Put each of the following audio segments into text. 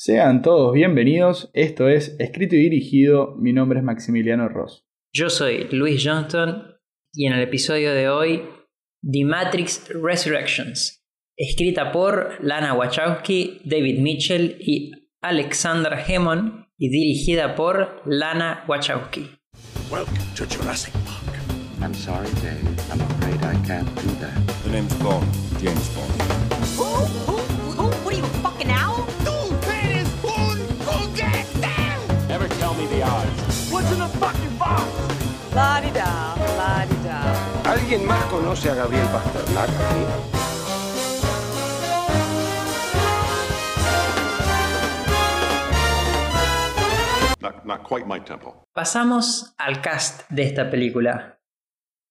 Sean todos bienvenidos, esto es Escrito y Dirigido, mi nombre es Maximiliano Ross. Yo soy Luis Johnston y en el episodio de hoy, The Matrix Resurrections, escrita por Lana Wachowski, David Mitchell y Alexander Hammond y dirigida por Lana Wachowski. Welcome to Jurassic Park. I'm sorry, Dave. I'm afraid I can't do that. The name's Bond, James Bond. ¿Alguien más conoce a Gabriel Pasternak aquí? Not, not quite my tempo. Pasamos al cast de esta película.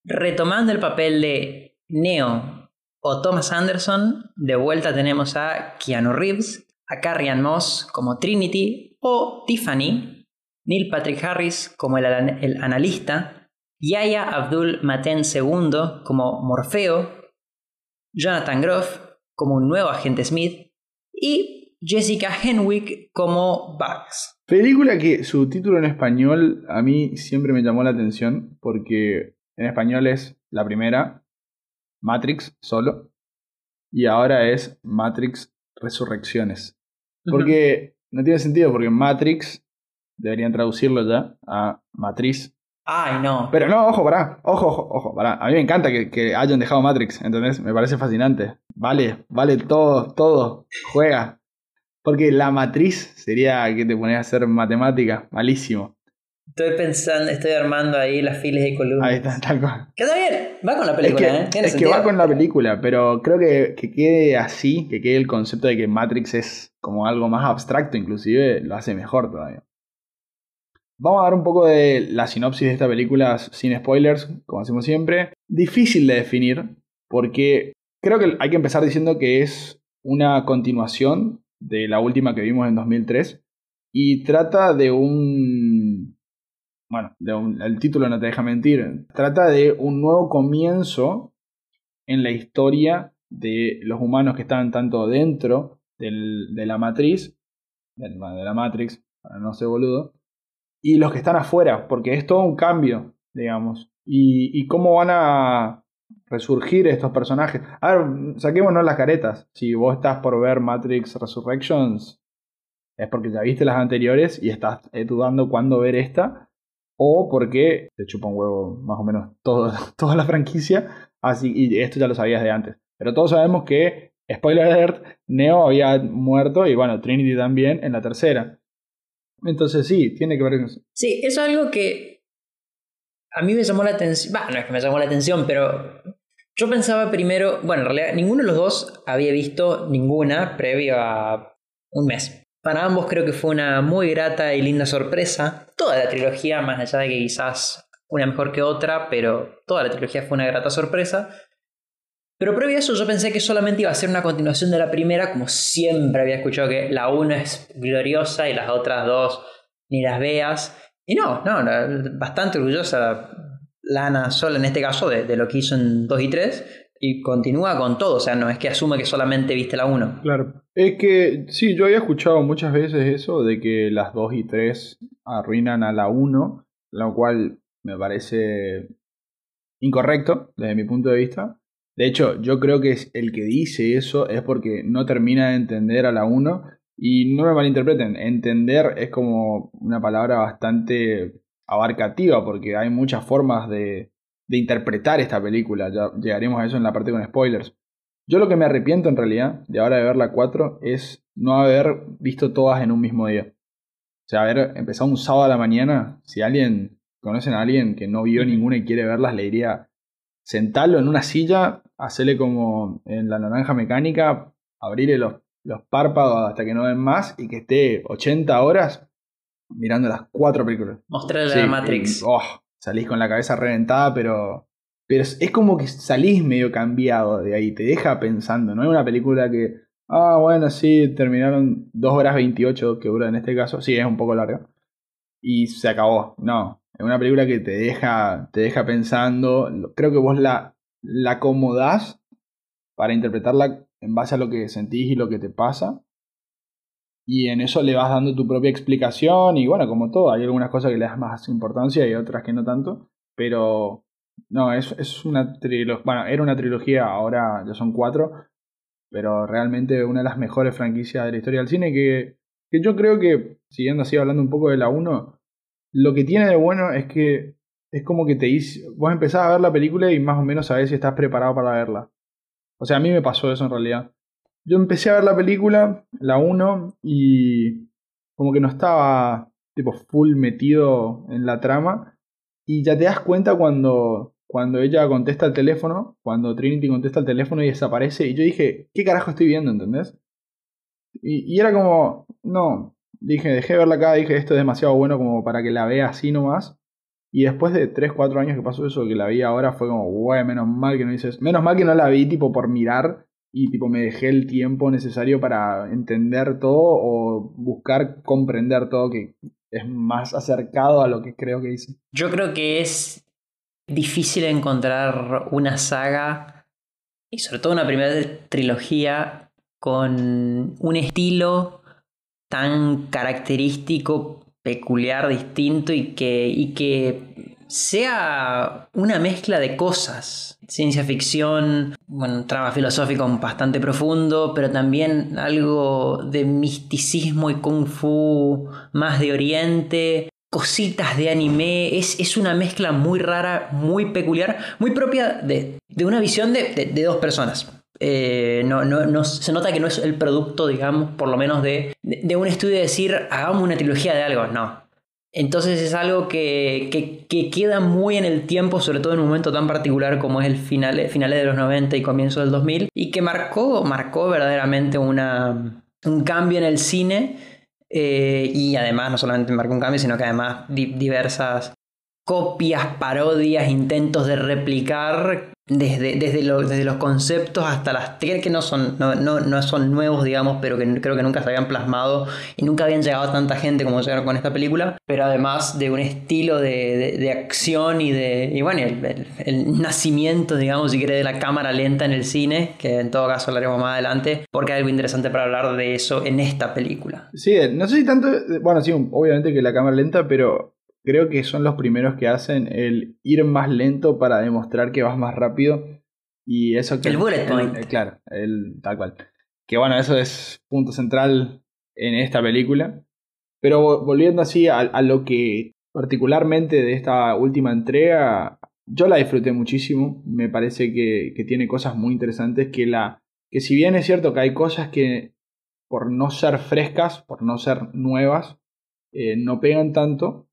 Retomando el papel de Neo o Thomas Anderson, de vuelta tenemos a Keanu Reeves, a Carrie Ann Moss como Trinity o Tiffany, Neil Patrick Harris como el analista, Yaya Abdul Maten II como Morfeo, Jonathan Groff como un nuevo agente Smith y Jessica Henwick como Bugs. Película que su título en español a mí siempre me llamó la atención porque en español es la primera, Matrix solo, y ahora es Matrix Resurrecciones. Porque no tiene sentido, porque Matrix deberían traducirlo ya a Matriz. Ay, no. Pero no, ojo, pará, ojo, ojo, ojo, pará. A mí me encanta que, que hayan dejado Matrix, ¿entendés? Me parece fascinante. Vale, vale todo, todo, juega. Porque la matriz sería que te pones a hacer matemática, malísimo. Estoy pensando, estoy armando ahí las filas y columnas. Ahí está, tal cual. Que está bien, va con la Es película, que, ¿eh? Tiene es que va con la película, pero creo que, que quede así, que quede el concepto de que Matrix es como algo más abstracto, inclusive lo hace mejor todavía. Vamos a dar un poco de la sinopsis de esta película sin spoilers, como hacemos siempre. Difícil de definir, porque creo que hay que empezar diciendo que es una continuación de la última que vimos en 2003 y trata de un... Bueno, el título no te deja mentir. Trata de un nuevo comienzo en la historia de los humanos que están tanto dentro de la matriz, de la Matrix, para no ser boludo, y los que están afuera, porque es todo un cambio, digamos. Y, cómo van a resurgir estos personajes. A ver, saquémonos las caretas. Si vos estás por ver Matrix Resurrections, es porque ya viste las anteriores y estás eh, dudando cuándo ver esta, o porque te chupa un huevo más o menos todo, toda la franquicia, así, y esto ya lo sabías de antes. Pero todos sabemos que, spoiler alert, Neo había muerto y bueno, Trinity también en la tercera. Entonces sí, tiene que ver con eso. Sí, eso es algo que a mí me llamó la atención. Bah, no es que me llamó la atención, pero yo pensaba primero, bueno, en realidad ninguno de los dos había visto ninguna previo a un mes. Para ambos creo que fue una muy grata y linda sorpresa. Toda la trilogía, más allá de que quizás una mejor que otra, pero toda la trilogía fue una grata sorpresa. Pero previo a eso yo pensé que solamente iba a ser una continuación de la primera, como siempre había escuchado que la 1 es gloriosa y las otras dos ni las veas. Y no, no, bastante orgullosa Lana sola en este caso de, de lo que hizo en 2 y 3 y continúa con todo, o sea, no es que asume que solamente viste la 1. Claro. Es que sí, yo había escuchado muchas veces eso de que las 2 y 3 arruinan a la 1, lo cual me parece incorrecto desde mi punto de vista. De hecho, yo creo que el que dice eso es porque no termina de entender a la 1 y no me malinterpreten, entender es como una palabra bastante abarcativa porque hay muchas formas de, de interpretar esta película, ya llegaremos a eso en la parte con spoilers. Yo lo que me arrepiento en realidad de ahora de ver la 4 es no haber visto todas en un mismo día. O sea, haber empezado un sábado a la mañana, si alguien, conocen a alguien que no vio ninguna y quiere verlas, le diría, sentarlo en una silla, hacerle como en la naranja mecánica, abrirle los, los párpados hasta que no ven más y que esté 80 horas mirando las cuatro películas. Mostrarle Sí, la Matrix. y, oh, salís con la cabeza reventada, pero. Pero es, es como que salís medio cambiado de ahí, te deja pensando. No es una película que. Ah, bueno, sí, terminaron 2 horas 28 que dura en este caso. Sí, es un poco larga. Y se acabó. No. Es una película que te deja, te deja pensando. Creo que vos la, la acomodás para interpretarla en base a lo que sentís y lo que te pasa. y en eso le vas dando tu propia explicación y bueno, como todo, hay algunas cosas que le das más importancia y otras que no tanto, pero no, es, es una trilogía, bueno, era una trilogía, ahora ya son cuatro, pero realmente una de las mejores franquicias de la historia del cine que, que yo creo que, siguiendo así hablando un poco de la 1, lo que tiene de bueno es que es como que te dice, vos empezás a ver la película y más o menos sabés si estás preparado para verla. O sea, a mí me pasó eso en realidad. Yo empecé a ver la película, la 1, y como que no estaba tipo full metido en la trama. Y ya te das cuenta cuando, cuando ella contesta el teléfono, cuando Trinity contesta el teléfono y desaparece. Y yo dije, ¿qué carajo estoy viendo? ¿Entendés? Y, y era como, no, dije, dejé de verla acá, dije, esto es demasiado bueno como para que la vea así nomás. Y después de 3, 4 años que pasó eso, que la vi ahora, fue como, güey, menos mal que no dices, menos mal que no la vi tipo por mirar y tipo me dejé el tiempo necesario para entender todo o buscar comprender todo que es más acercado a lo que creo que hice. Yo creo que es difícil encontrar una saga y sobre todo una primera trilogía con un estilo tan característico, peculiar, distinto y que, y que sea una mezcla de cosas. Ciencia ficción, bueno, un trama filosófico bastante profundo, pero también algo de misticismo y kung fu más de oriente, cositas de anime, es, es una mezcla muy rara, muy peculiar, muy propia de, de una visión de, de, de dos personas. Eh, no, no, no, se nota que no es el producto, digamos, por lo menos de, de, un estudio de decir, hagamos una trilogía de algo, no. Entonces es algo que, que, que, queda muy en el tiempo, sobre todo en un momento tan particular como es el final, finales de los 90 y comienzo del 2000, y que marcó, marcó verdaderamente una, un cambio en el cine, eh, y además no solamente marcó un cambio, sino que además di diversas copias, parodias, intentos de replicar desde, desde, lo, desde, los conceptos hasta las que no son, no, no, no, son nuevos, digamos, pero que creo que nunca se habían plasmado y nunca habían llegado a tanta gente como llegaron con esta película, pero además de un estilo de, de, acción y de, y bueno, el, el, el, nacimiento, digamos, si quiere, de la cámara lenta en el cine, que en todo caso hablaremos más adelante, porque hay algo interesante para hablar de eso en esta película. Sí, no sé si tanto, bueno, sí, obviamente que la cámara lenta, pero creo que son los primeros que hacen el ir más lento para demostrar que vas más rápido. Y eso que. El bullet point. El, claro, el, tal cual. Que bueno, eso es punto central en esta película. Pero volviendo así a, a lo que particularmente de esta última entrega, yo la disfruté muchísimo. Me parece que, que tiene cosas muy interesantes. Que, la, que si bien es cierto que hay cosas que por no ser frescas, por no ser nuevas, eh, no pegan tanto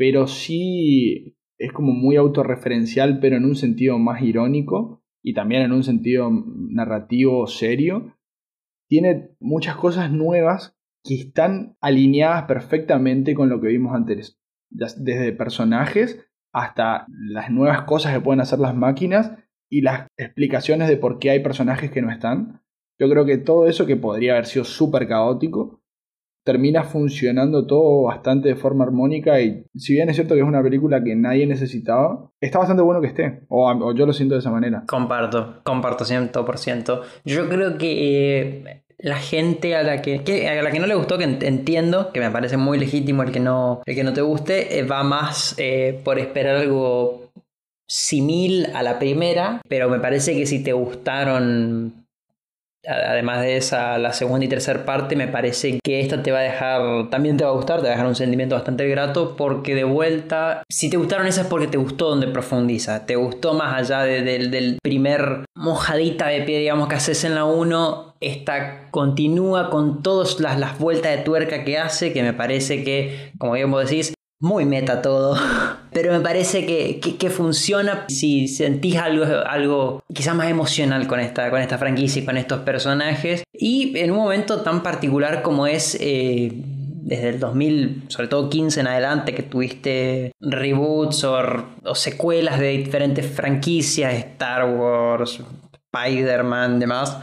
pero sí es como muy autorreferencial, pero en un sentido más irónico y también en un sentido narrativo serio. Tiene muchas cosas nuevas que están alineadas perfectamente con lo que vimos antes, desde personajes hasta las nuevas cosas que pueden hacer las máquinas y las explicaciones de por qué hay personajes que no están. Yo creo que todo eso que podría haber sido súper caótico termina funcionando todo bastante de forma armónica y si bien es cierto que es una película que nadie necesitaba, está bastante bueno que esté, o, o yo lo siento de esa manera. Comparto, comparto 100%. Yo creo que eh, la gente a la que, a la que no le gustó, que entiendo, que me parece muy legítimo el que no, el que no te guste, eh, va más eh, por esperar algo simil a la primera, pero me parece que si te gustaron Además de esa, la segunda y tercera parte, me parece que esta te va a dejar, también te va a gustar, te va a dejar un sentimiento bastante grato, porque de vuelta, si te gustaron esas es porque te gustó donde profundiza, te gustó más allá de, de, del primer mojadita de pie, digamos, que haces en la 1, esta continúa con todas las, las vueltas de tuerca que hace, que me parece que, como bien vos decís, muy meta todo, pero me parece que, que, funciona si sentís algo, algo quizás más emocional con esta, con esta franquicia y con estos personajes. Y en un momento tan particular como es eh, desde el 2000, sobre todo 15 en adelante, que tuviste reboots o, secuelas de diferentes franquicias, Star Wars, Spider-Man, demás.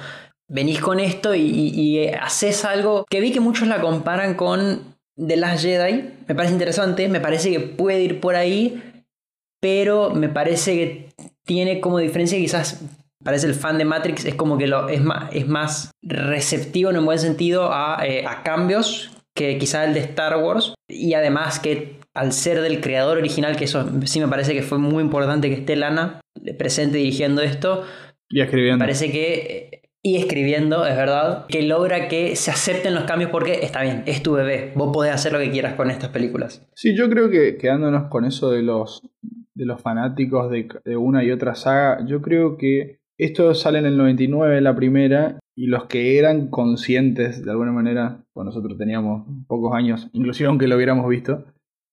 Venís con esto y haces algo que vi que muchos la comparan con The Last Jedi. Me parece interesante, me parece que puede ir por ahí, pero me parece que tiene como diferencia quizás Parece el fan de Matrix es como que lo, es, más, es más receptivo en un buen sentido a, eh, a cambios que quizá el de Star Wars. Y además que al ser del creador original, que eso sí me parece que fue muy importante que esté Lana presente dirigiendo esto, Y escribiendo. parece que... Y escribiendo, es verdad, que logra que se acepten los cambios porque está bien, es tu bebé, vos podés hacer lo que quieras con estas películas. Sí, yo creo que quedándonos con eso de los, de los fanáticos de, una y otra saga, yo creo que esto sale en el 99 la primera y los que eran conscientes de alguna manera, pues nosotros teníamos pocos años, inclusive aunque lo hubiéramos visto,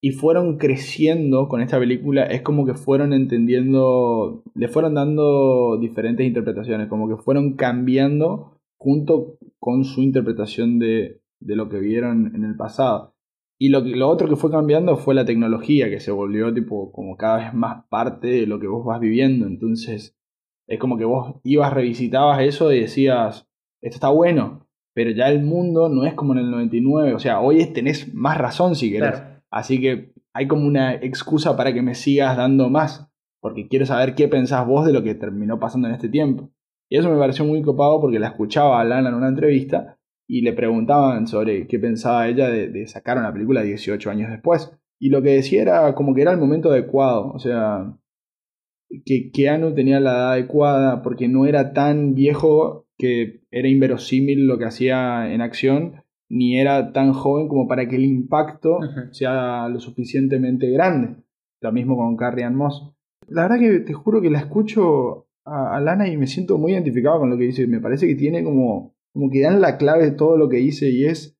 y fueron creciendo con esta película, es como que fueron entendiendo, le fueron dando diferentes interpretaciones, como que fueron cambiando junto con su interpretación de, de lo que vieron en el pasado. Y lo, lo otro que fue cambiando fue la tecnología, que se volvió tipo como cada vez más parte de lo que vos vas viviendo. Entonces, es como que vos ibas, revisitabas eso y decías, esto está bueno, pero ya el mundo no es como en el 99. O sea, hoy tenés más razón si querés. Así que hay como una excusa para que me sigas dando más, porque quiero saber qué pensás vos de lo que terminó pasando en este tiempo. Y eso me pareció muy copado porque la escuchaba a Lana en una entrevista y le preguntaban sobre qué pensaba ella de, sacar una película 18 años después. Y lo que decía era como que era el momento adecuado, o sea, que Keanu tenía la edad adecuada porque no era tan viejo que era inverosímil lo que hacía en acción, ni era tan joven como para que el impacto sea lo suficientemente grande. Lo mismo con Carrie Ann Moss. La verdad que te juro que la escucho a, a Lana y me siento muy identificado con lo que dice. Me parece que tiene como, como que dan la clave de todo lo que dice y es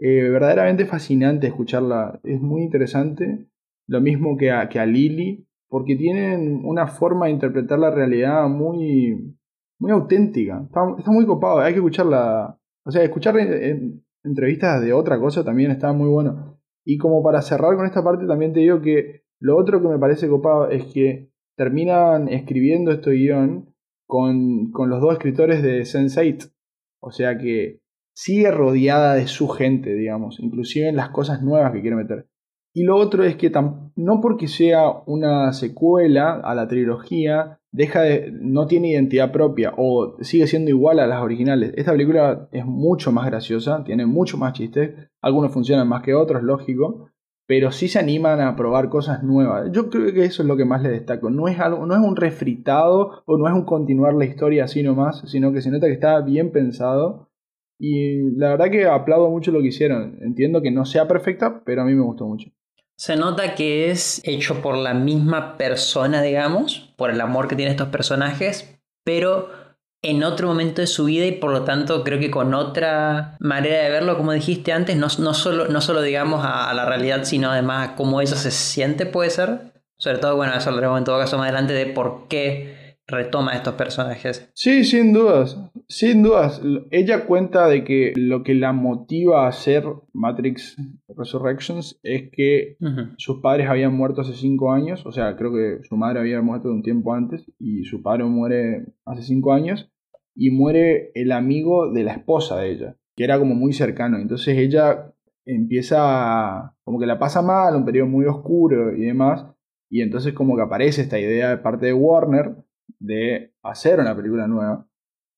eh, verdaderamente fascinante escucharla. Es muy interesante. Lo mismo que a, que a Lily, porque tienen una forma de interpretar la realidad muy, muy auténtica. Está, está muy copado, hay que escucharla. O sea, escuchar en- en- entrevistas de otra cosa también está muy bueno. Y como para cerrar con esta parte, también te digo que lo otro que me parece copado es que terminan escribiendo este guion con, con los dos escritores de Sense8. O sea que sigue rodeada de su gente, digamos, inclusive en las cosas nuevas que quiere meter. Y lo otro es que no porque sea una secuela a la trilogía, deja de, no tiene identidad propia o sigue siendo igual a las originales. Esta película es mucho más graciosa, tiene mucho más chistes, algunos funcionan más que otros, lógico, pero sí se animan a probar cosas nuevas. Yo creo que eso es lo que más le destaco. No es no es un refritado o no es un continuar la historia así nomás, sino que se nota que está bien pensado. Y la verdad que aplaudo mucho lo que hicieron. Entiendo que no sea perfecta, pero a mí me gustó mucho. Se nota que es hecho por la misma persona, digamos, por el amor que tienen estos personajes, pero en otro momento de su vida y por lo tanto creo que con otra manera de verlo, como dijiste antes, no, solo, no solo digamos a, la realidad, sino además a cómo ella se siente, puede ser. Sobre todo, bueno, eso hablaremos en todo caso más adelante de por qué retoma a estos personajes. Sí, sin dudas, sin dudas. Ella cuenta de que lo que la motiva a hacer Matrix Resurrections es que sus padres habían muerto hace cinco años, o sea, creo que su madre había muerto un tiempo antes y su padre muere hace cinco años y muere el amigo de la esposa de ella, que era como muy cercano. Entonces ella empieza a, como que la pasa mal, un periodo muy oscuro y demás, y entonces como que aparece esta idea de parte de Warner de hacer una película nueva.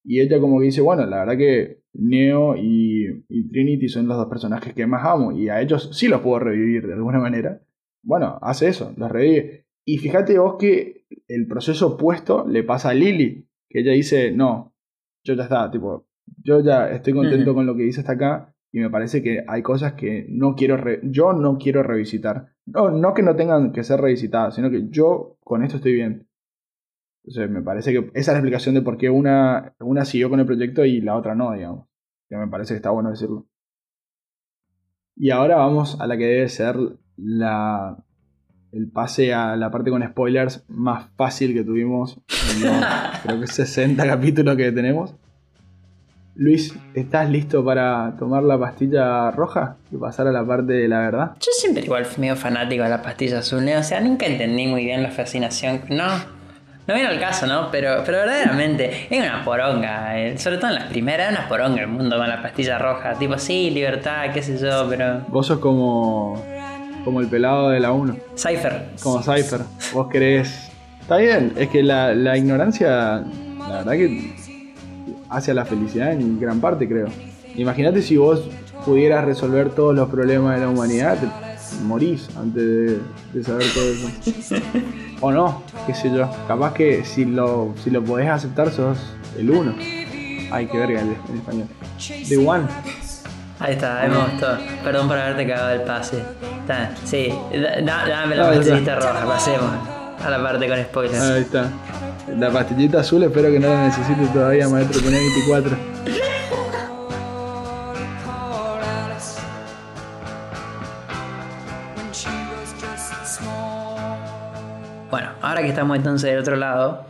Y ella como que dice, bueno, la verdad que Neo y, y Trinity son los dos personajes que más amo y a ellos sí los puedo revivir de alguna manera. Bueno, hace eso, los revive. Y fíjate vos que el proceso opuesto le pasa a Lily, que ella dice, no, yo ya está, tipo, yo ya estoy contento con lo que hice hasta acá y me parece que hay cosas que no quiero, re- yo no quiero revisitar. No, no que no tengan que ser revisitadas, sino que yo con esto estoy bien. Entonces me parece que esa es la explicación de por qué una, una siguió con el proyecto y la otra no, digamos. Que me parece que está bueno decirlo. Y ahora vamos a la que debe ser la, el pase a la parte con spoilers más fácil que tuvimos en los, creo que 60 capítulos que tenemos. Luis, ¿estás listo para tomar la pastilla roja y pasar a la parte de la verdad? Yo siempre igual fui medio fanático de la pastilla azul, ¿no? o sea, nunca entendí muy bien la fascinación. No, no viene al caso, ¿no? Pero, pero verdaderamente es una poronga, eh, sobre todo en las primeras, es una poronga el mundo con la pastilla roja. Tipo, sí, libertad, qué sé yo, pero... Vos sos como, como el pelado de la 1. Cypher. Como Cypher, vos querés. Está bien, es que la, la ignorancia La verdad que hacia la felicidad en gran parte, creo. Imagínate si vos pudieras resolver todos los problemas de la humanidad, te morís antes de, de saber todo eso. o no, qué sé yo. Capaz que si lo, si lo podés aceptar sos el uno. Ay, qué verga en, en español. The one. Ahí está, me gustó. Perdón por haberte cagado el pase. Está, sí, da- da- dame la Ah, pastillita roja, pasemos a la parte con spoilers. Ahí está. La pastillita azul espero que no la necesite todavía, maestro. Tenés 24. Que estamos entonces del otro lado,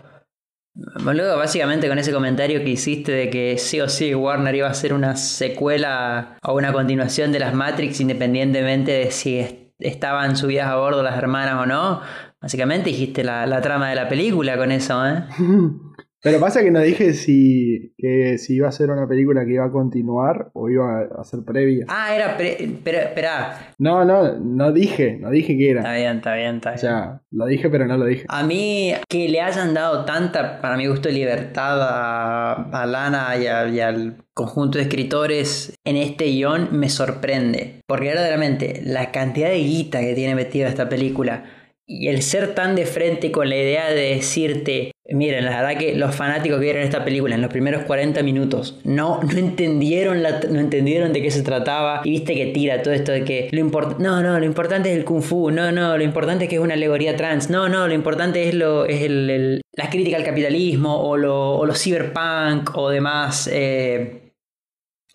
boludo, básicamente con ese comentario que hiciste de que sí o sí Warner iba a hacer una secuela o una continuación de las Matrix independientemente de si est- estaban subidas a bordo las hermanas o no, básicamente dijiste la, la trama de la película con eso, ¿eh? Pero pasa que no dije si, que si iba a ser una película que iba a continuar o iba a ser previa. Ah, era... Pre pero, espera, No, no, no dije, no dije que está era. bien, está bien, está bien. O sea, lo dije pero no lo dije. A mí que le hayan dado tanta, para mi gusto, libertad a, a Lana y, a- y al conjunto de escritores en este guion me sorprende. Porque verdaderamente la cantidad de guita que tiene metida esta película y el ser tan de frente con la idea de decirte, miren, la verdad que los fanáticos que vieron esta película en los primeros 40 minutos no, no, entendieron, la, no entendieron de qué se trataba y viste que tira todo esto de que lo no, no, lo importante es el kung fu, no, no, lo importante es que es una alegoría trans, no, no, lo importante es, lo, es el, el- la crítica al capitalismo o lo, o lo cyberpunk o demás. eh,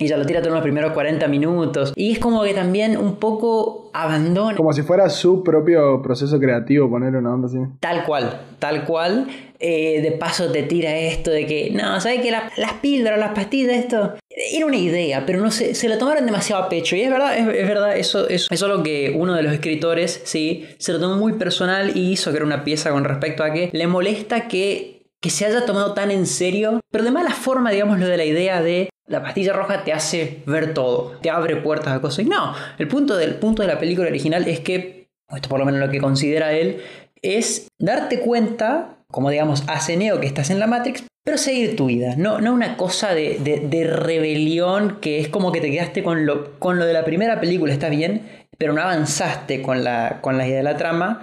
y ya lo tira todo en los primeros 40 minutos. Y es como que también un poco abandona. Como si fuera su propio proceso creativo poner una onda así. Tal cual, tal cual. Eh, de paso te tira esto de que, no, ¿sabes que las píldoras, las pastillas, esto? Era una idea, pero no sé, se lo tomaron demasiado a pecho. Y es verdad, es, es verdad, eso, eso es algo que uno de los escritores, sí, se lo tomó muy personal y hizo que era una pieza con respecto a que le molesta que, que se haya tomado tan en serio, pero de mala forma, digamos, lo de la idea de la pastilla roja te hace ver todo, te abre puertas a cosas. Y no, el punto del punto de la película original es que, esto por lo menos lo que considera él, es darte cuenta, como digamos, hace Neo que estás en la Matrix, pero seguir tu vida. No, no una cosa de, de- de rebelión que es como que te quedaste con lo, con lo de la primera película, está bien, pero no avanzaste con la, con la idea de la trama.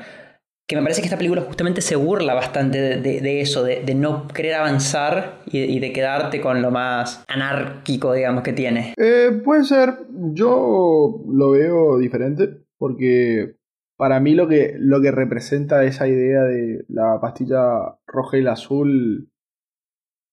Que me parece que esta película justamente se burla bastante de, eso, de, no querer avanzar y, y de quedarte con lo más anárquico, digamos, que tiene. Eh, puede ser, yo lo veo diferente porque para mí lo que, lo que representa esa idea de la pastilla roja y la azul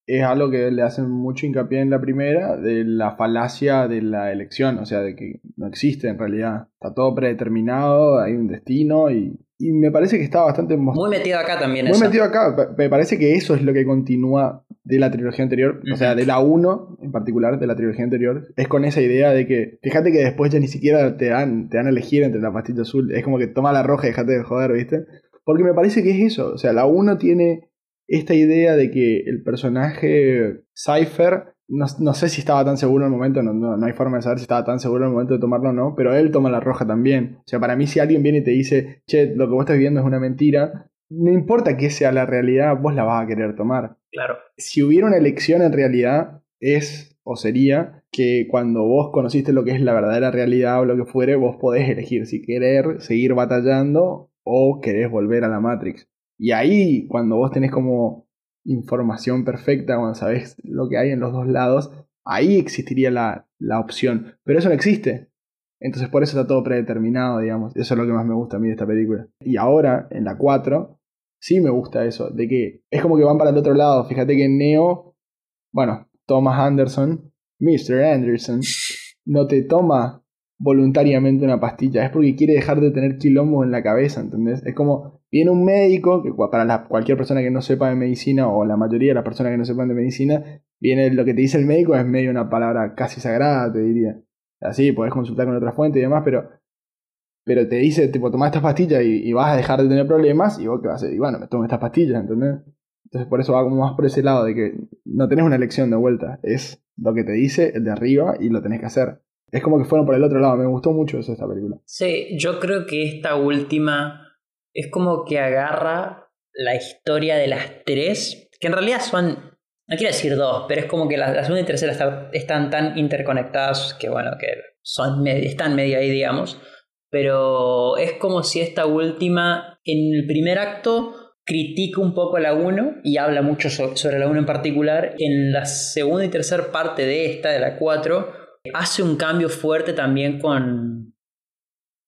es algo que le hacen mucho hincapié en la primera, de la falacia de la elección, o sea, de que no existe en realidad, está todo predeterminado, hay un destino y, y me parece que está bastante Muy metido acá también muy eso. metido acá. Me parece que eso es lo que continúa de la trilogía anterior, o sea, de la 1 en particular, de la trilogía anterior. Es con esa idea de que, fíjate que después ya ni siquiera te dan, te dan a elegir entre la pastilla azul. Es como que toma la roja y dejate de joder, ¿viste? Porque me parece que es eso. O sea, la 1 tiene esta idea de que el personaje Cypher, no, no sé si estaba tan seguro en el momento, no, no, no hay forma de saber si estaba tan seguro en el momento de tomarlo o no, pero él toma la roja también. O sea, para mí si alguien viene y te dice, che, lo que vos estás viendo es una mentira, no importa que sea la realidad, vos la vas a querer tomar. Claro. Si hubiera una elección en realidad, es o sería que cuando vos conociste lo que es la verdadera realidad o lo que fuere, vos podés elegir si querer seguir batallando o querés volver a la Matrix. Y ahí, cuando vos tenés como información perfecta, cuando sabés lo que hay en los dos lados, ahí existiría la, la opción. Pero eso no existe. Entonces por eso está todo predeterminado, digamos. Eso es lo que más me gusta a mí de esta película. Y ahora, en la 4, sí me gusta eso, de que es como que van para el otro lado. Fíjate que Neo, bueno, Thomas Anderson, Mr. Anderson, no te toma voluntariamente una pastilla, es porque quiere dejar de tener quilombos en la cabeza, ¿entendés? Es como, viene un médico, que para cualquier persona que no sepa de medicina, o la mayoría de las personas que no sepan de medicina, viene lo que te dice el médico es medio una palabra casi sagrada, te diría. Así, podés consultar con otra fuente y demás, pero pero te dice, tipo, toma estas pastillas y, y vas a dejar de tener problemas, y vos qué vas a hacer, y bueno, me tomo estas pastillas, ¿entendés? Entonces por eso va como más por ese lado, de que no tenés una elección de vuelta, es lo que te dice el de arriba y lo tenés que hacer. Es como que fueron por el otro lado, me gustó mucho eso esta película. Sí, yo creo que esta última es como que agarra la historia de las tres, que en realidad son no quiero decir dos, pero es como que la, segunda y tercera está- están tan interconectadas que bueno, que son están medio ahí, digamos. Pero es como si esta última, en el primer acto, critica un poco a la 1 y habla mucho so- sobre la 1 en particular. En la segunda y tercera parte de esta, de la 4, hace un cambio fuerte también con,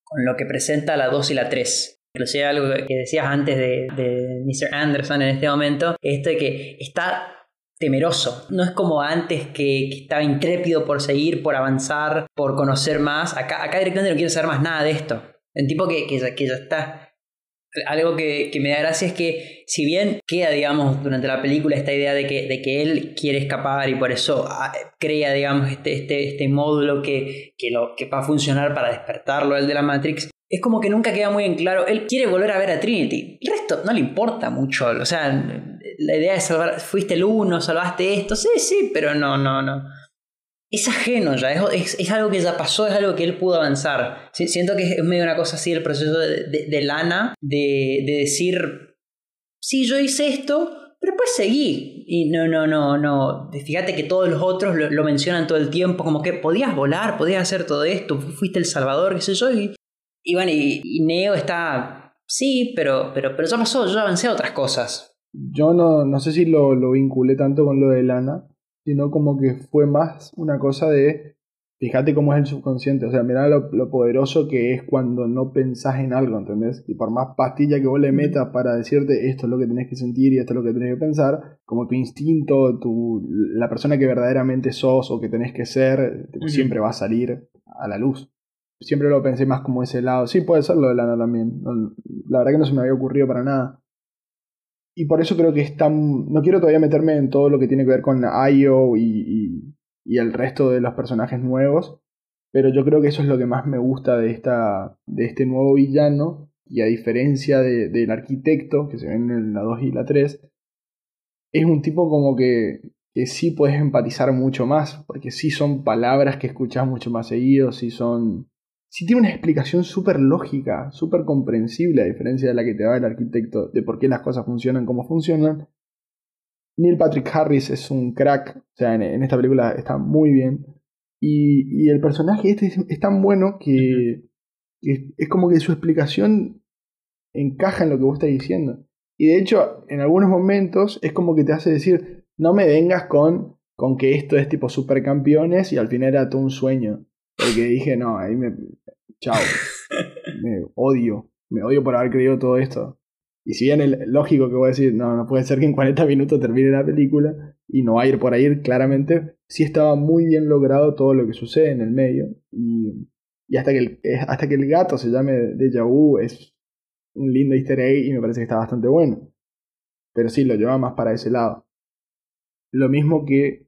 con lo que presenta la 2 y la 3. Inclusive algo que decías antes de, de Mr. Anderson en este momento, esto de que está temeroso. No es como antes que, estaba intrépido por seguir, por avanzar, por conocer más. Acá, acá directamente no quiere saber más nada de esto. El tipo que, que, ya, que ya está. Algo que, que me da gracia es que, si bien queda, digamos, durante la película esta idea de que, de que él quiere escapar y por eso ah, crea, digamos, este, este, este módulo que, que, lo, que va a funcionar para despertarlo, el de la Matrix, es como que nunca queda muy en claro. Él quiere volver a ver a Trinity. El resto no le importa mucho. O sea, la idea de salvar. Fuiste el uno, salvaste esto. Sí, sí, pero no, no, no. Es ajeno ya. Es, es, algo que ya pasó, es algo que él pudo avanzar. Siento que es medio una cosa así el proceso de, de, Lana de, de decir. Sí, yo hice esto, pero después seguí. Y no, no, no, no. Fíjate que todos los otros lo, mencionan todo el tiempo. Como que podías volar, podías hacer todo esto. Fuiste el salvador, qué sé yo. Y bueno, y, y, Neo está. Sí, pero, pero, pero ya pasó, yo avancé a otras cosas. Yo no, no sé si lo, lo vinculé tanto con lo de Lana, sino como que fue más una cosa de. Fíjate cómo es el subconsciente, o sea, mirá lo, lo poderoso que es cuando no pensás en algo, ¿entendés? Y por más pastilla que vos le metas para decirte esto es lo que tenés que sentir y esto es lo que tenés que pensar, como tu instinto, tu, la persona que verdaderamente sos o que tenés que ser, uh -huh. siempre va a salir a la luz siempre lo pensé más como ese lado. Sí, puede ser lo de Lana también. La verdad que no se me había ocurrido para nada. Y por eso creo que es tan... No quiero todavía meterme en todo lo que tiene que ver con Io y, y, y, el resto de los personajes nuevos. Pero yo creo que eso es lo que más me gusta de, esta, de este nuevo villano. Y a diferencia de, del arquitecto, que se ven en la 2 y la 3, es un tipo como que, que sí puedes empatizar mucho más. Porque sí son palabras que escuchas mucho más seguido, sí son sí tiene una explicación súper lógica, súper comprensible, a diferencia de la que te da el arquitecto, de por qué las cosas funcionan como funcionan. Neil Patrick Harris es un crack, o sea, en, en esta película está muy bien. Y, y, el personaje este es, es tan bueno que, que, es como que su explicación encaja en lo que vos estás diciendo. Y de hecho, en algunos momentos es como que te hace decir, no me vengas con, con que esto es tipo supercampeones y al final era todo un sueño. Porque dije, no, ahí me. Chao. me odio. Me odio por haber creído todo esto. Y si bien es lógico que voy a decir, no, no puede ser que en 40 minutos termine la película y no va a ir por ahí, claramente, sí estaba muy bien logrado todo lo que sucede en el medio. Y, y hasta, que el, hasta que el gato se llame Deja Vu es un lindo easter egg y me parece que está bastante bueno. Pero sí, lo lleva más para ese lado. Lo mismo que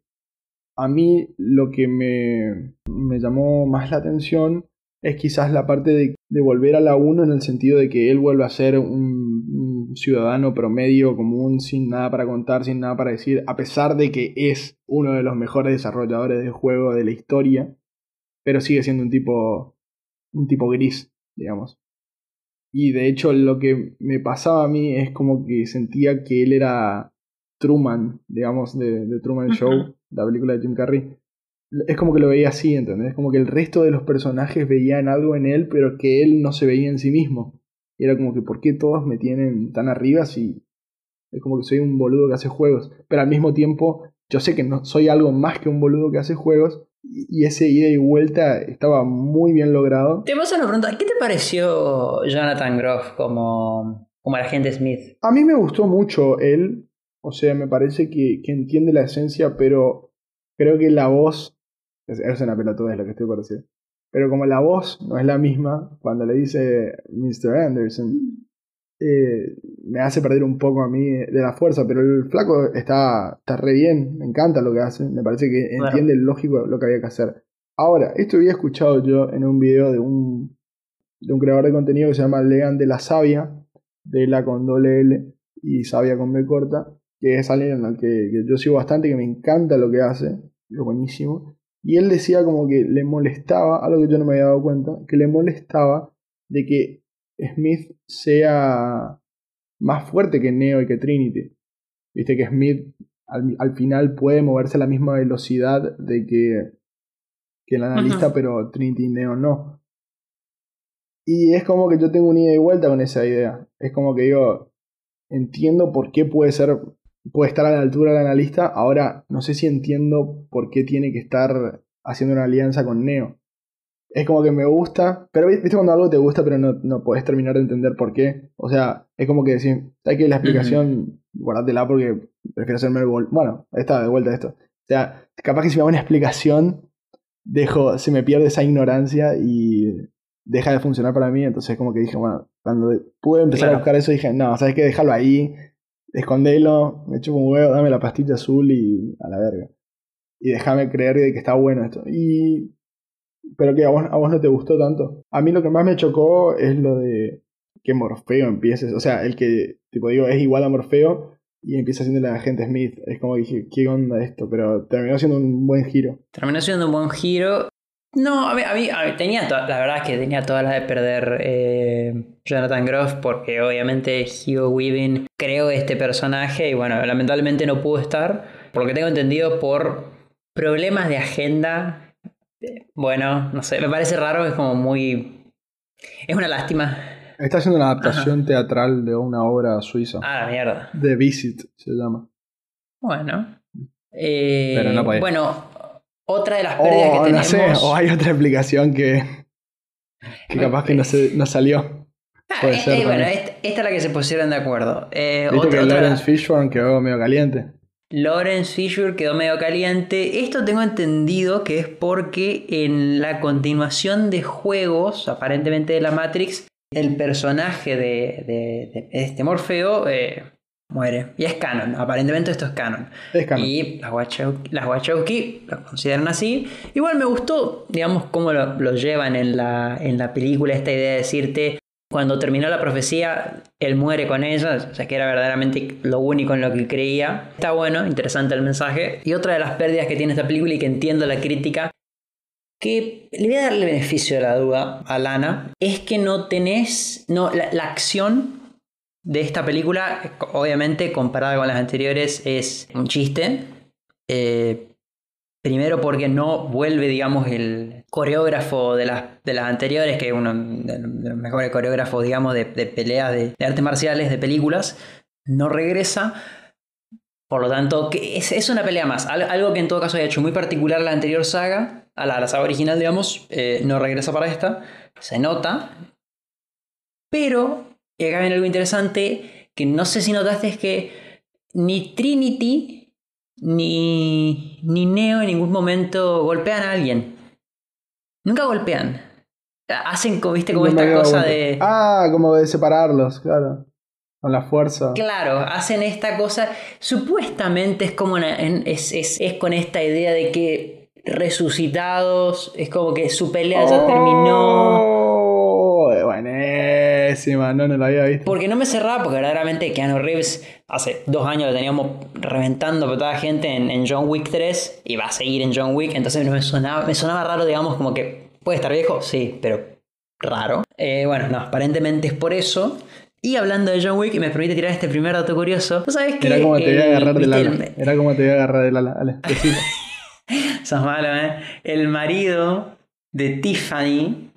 a mí lo que me, me llamó más la atención es quizás la parte de, de, volver a la 1 en el sentido de que él vuelve a ser un, un, ciudadano promedio común sin nada para contar, sin nada para decir, a pesar de que es uno de los mejores desarrolladores de juego de la historia, pero sigue siendo un tipo un tipo gris, digamos. Y de hecho lo que me pasaba a mí es como que sentía que él era Truman, digamos, de, de Truman Show, la película de Jim Carrey. Es como que lo veía así, ¿entendés? Como que el resto de los personajes veían algo en él, pero que él no se veía en sí mismo. Y era como que, ¿por qué todos me tienen tan arriba si es como que soy un boludo que hace juegos? Pero al mismo tiempo, yo sé que no soy algo más que un boludo que hace juegos. Y ese ida y vuelta estaba muy bien logrado. Te vas a una pregunta, ¿qué te pareció Jonathan Groff como, como el agente Smith? A mí me gustó mucho él. O sea, me parece que, que entiende la esencia, pero creo que la voz es, es una pelotuda, es lo que estoy por decir. Pero como la voz no es la misma, cuando le dice Mr. Anderson, eh, me hace perder un poco a mí de la fuerza. Pero el flaco está, está re bien, me encanta lo que hace, me parece que entiende bueno. lógico lo que había que hacer. Ahora, esto había escuchado yo en un video de un, de un creador de contenido que se llama Legan de la Sabia, de la con doble L y Sabia con B corta, que es alguien al que, que yo sigo bastante, que me encanta lo que hace, es buenísimo. Y él decía como que le molestaba, algo que yo no me había dado cuenta, que le molestaba de que Smith sea más fuerte que Neo y que Trinity. Viste que Smith al, al final puede moverse a la misma velocidad de que, que el analista, pero Trinity y Neo no. Y es como que yo tengo una ida y vuelta con esa idea. Es como que digo, entiendo por qué puede ser, puede estar a la altura del analista. Ahora, no sé si entiendo por qué tiene que estar haciendo una alianza con Neo. Es como que me gusta, pero viste cuando algo te gusta, pero no, no podés terminar de entender por qué. O sea, es como que decir, ¿sabes que la explicación, guárdatela porque prefiero hacerme el bol. Bueno, ahí está, de vuelta esto. O sea, capaz que si me da una explicación, dejo, se me pierde esa ignorancia y deja de funcionar para mí. Entonces, como que dije, bueno, cuando pude empezar Claro. a buscar eso, dije, no, ¿sabes qué? Déjalo ahí, escondelo, me chupo un huevo, dame la pastilla azul y a la verga. Y déjame creer de que está bueno esto. Y. Pero que a vos, a vos no te gustó tanto. A mí lo que más me chocó es lo de que Morfeo empieces. O sea, el que, tipo, digo, es igual a Morfeo y empieza siendo el agente Smith. Es como que dije, ¿qué onda esto? Pero terminó siendo un buen giro. Terminó siendo un buen giro. No, a mí, a mí- a mí tenía to- la verdad es que tenía todas las de perder eh, Jonathan Groff porque obviamente Hugo Weaving creó este personaje y bueno, lamentablemente no pudo estar, por lo que tengo entendido, por problemas de agenda. Eh, Bueno, no sé, me parece raro, es como muy... Es una lástima. Está haciendo una adaptación teatral de una obra suiza. Ah, la mierda. The Visit se llama. Bueno. Eh, Pero no podía. Bueno, otra de las pérdidas que O no tenemos... sé, o hay otra explicación que, que capaz que no, se, no salió. Puede eh, ser eh, bueno, esta, esta es la que se pusieron de acuerdo. Eh, Viste otra- que otra- Lawrence Fishburne quedó medio caliente. Lawrence Fishburne quedó medio caliente. Esto tengo entendido que es porque en la continuación de juegos, aparentemente de la Matrix, el personaje de, de- de este Morfeo eh, muere. Y es canon, aparentemente esto es canon. Es canon. Y las Wachowski, las Wachowski lo consideran así. Igual me gustó, digamos, cómo lo, lo llevan en la, en la película, esta idea de decirte, cuando terminó la profecía, él muere con ella, o sea que era verdaderamente lo único en lo que creía. Está bueno, interesante el mensaje. Y otra de las pérdidas que tiene esta película y que entiendo la crítica, que le voy a darle beneficio de la duda a Lana, es que no tenés, no, la, la acción de esta película, obviamente comparada con las anteriores, es un chiste. Eh, primero porque no vuelve, digamos, el coreógrafo de las, de las anteriores, que es uno de los mejores coreógrafos, digamos, de, de peleas de, de artes marciales, de películas, no regresa. Por lo tanto, es, es una pelea más. Al- Algo que en todo caso haya hecho muy particular la anterior saga, a la, a la saga original, digamos, eh, no regresa para esta. Se nota. Pero, y acá viene algo interesante, que no sé si notaste, es que ni Trinity ni, ni Neo en ningún momento golpean a alguien. Nunca golpean. Hacen, como, viste, como No esta cosa de... Ah, como de separarlos, claro. Con la fuerza. Claro, hacen esta cosa. Supuestamente es como una- es, es- es con esta idea de que resucitados, es como que su pelea ya terminó. Buenísima, no, no la había visto. Porque no me cerraba, porque verdaderamente Keanu Reeves hace dos años lo teníamos reventando a toda la gente en, en John Wick 3 y va a seguir en John Wick, entonces no me sonaba, me sonaba raro, digamos, como que puede estar viejo, sí, pero raro. Eh, bueno, no, aparentemente es por eso. Y hablando de John Wick, y me permite tirar este primer dato curioso, ¿tú sabes que... Era como te voy a agarrar del ala. Era como te voy a agarrar del ala. Dale. Sos malo, ¿eh? El marido de Tiffany,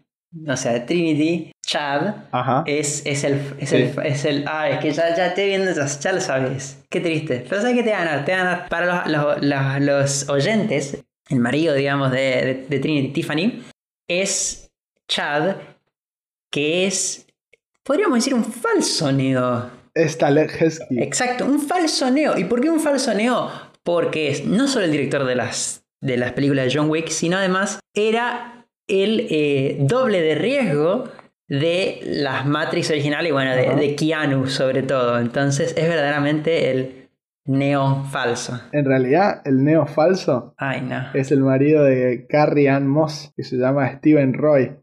o sea, de Trinity, Chad, Ajá. es, es el. Es, Sí. el, es el. Ah, es que ya, ya te viendo, ya, ya lo sabes. Qué triste. Pero ¿sabes qué te va a? Te va a. Para los, los- los- oyentes, el marido, digamos, de, de, de Trinity, Tiffany, es Chad, que es. Podríamos decir un falso Neo. Es. Exacto, un falso Neo. ¿Y por qué un falso Neo? Porque es no solo el director de las, de las películas de John Wick, sino además era el eh, doble de riesgo de las Matrix originales y bueno, de, de Keanu sobre todo. Entonces es verdaderamente el Neo falso. En realidad, el Neo falso Ay, no. es el marido de Carrie Ann Moss, que se llama Steven Roy.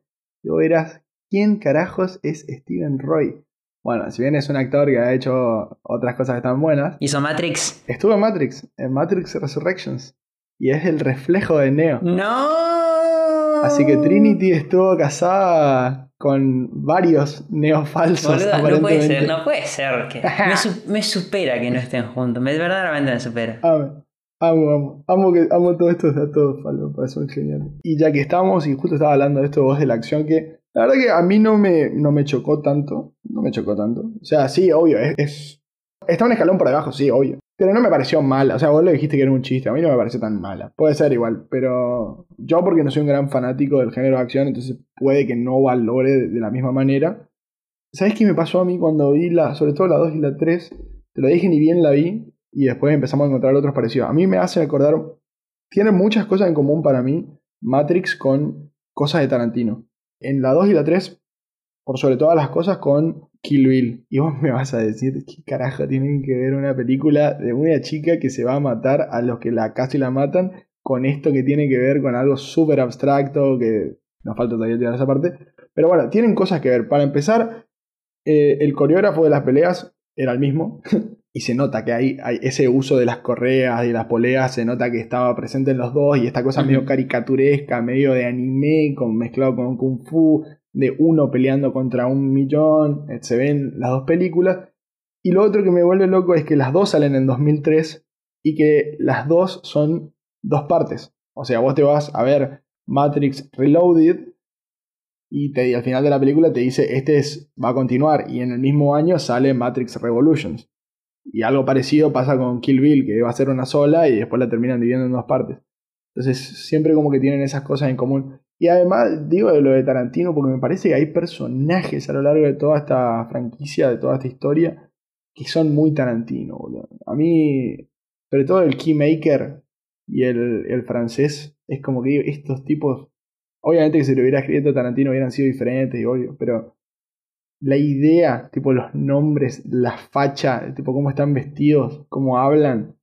Y vos dirás, ¿quién carajos es Steven Roy? Bueno, si bien es un actor que ha hecho otras cosas que están buenas, Hizo Matrix. estuvo en Matrix, en Matrix Resurrections. Y es el reflejo de Neo. ¡No! Así que Trinity estuvo casada con varios neofalsos. Boludo, no puede ser, no puede ser. Que me, su- me supera que no estén juntos. Me, verdaderamente me supera. Amo, amo, amo. Amo, que, amo todos estos datos, Falopa, son geniales. Y ya que estamos, y justo estaba hablando de esto vos de la acción, que la verdad que a mí no me, no me chocó tanto. No me chocó tanto. O sea, sí, obvio, es, es- Está un escalón por debajo, sí, obvio. Pero no me pareció mala. O sea, vos le dijiste que era un chiste. A mí no me pareció tan mala. Puede ser igual. Pero yo, porque no soy un gran fanático del género de acción, entonces puede que no valore de, la misma manera. ¿Sabes qué me pasó a mí cuando vi la, sobre todo la 2 y la 3? Te lo dije ni bien la vi y después empezamos a encontrar otros parecidos. A mí me hace acordar, tiene muchas cosas en común para mí Matrix con cosas de Tarantino. En la 2 y la 3, por sobre todas las cosas, con Kill Bill. Y vos me vas a decir, ¿qué carajo tienen que ver una película de una chica que se va a matar a los que la casi la matan con esto que tiene que ver con algo súper abstracto que nos falta todavía a esa parte? Pero bueno, tienen cosas que ver. Para empezar, eh, el coreógrafo de las peleas era el mismo. y se nota que hay, hay ese uso de las correas y las poleas, se nota que estaba presente en los dos. Y esta cosa medio caricaturesca, medio de anime, con, mezclado con kung fu, de uno peleando contra un millón. eh, Se ven las dos películas. Y lo otro que me vuelve loco es que las dos salen en 2003 y que las dos son dos partes. O sea, vos te vas a ver Matrix Reloaded y, te, al final de la película te dice este es, va a continuar y en el mismo año sale Matrix Revolutions. Y algo parecido pasa con Kill Bill, que va a ser una sola y después la terminan dividiendo en dos partes. Entonces siempre como que tienen esas cosas en común. Y además digo de lo de Tarantino porque me parece que hay personajes a lo largo de toda esta franquicia, de toda esta historia, que son muy Tarantino. boludo. A mí, sobre todo el Keymaker y el, el francés, es como que estos tipos Obviamente que si lo hubiera escrito Tarantino hubieran sido diferentes y obvio, pero la idea, tipo los nombres, la facha, tipo cómo están vestidos, cómo hablan.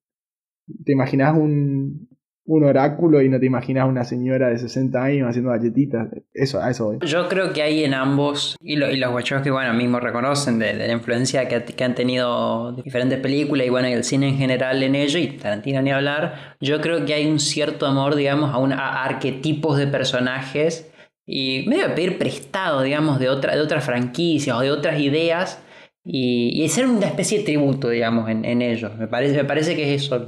Te imaginas un, un oráculo y no te imaginas una señora de 60 años haciendo galletitas. Eso, a eso voy. Yo creo que hay en ambos, y, lo- y los Wachowski, bueno, mismo reconocen de, la influencia que, que han tenido diferentes películas y bueno, y el cine en general en ello, y Tarantino ni hablar. Yo creo que hay un cierto amor, digamos, a, un, arquetipos de personajes y medio pedir prestado, digamos, de, otra, de otras franquicias o de otras ideas y, y hacer una especie de tributo, digamos, en, en ellos. Me parece, me parece que es eso.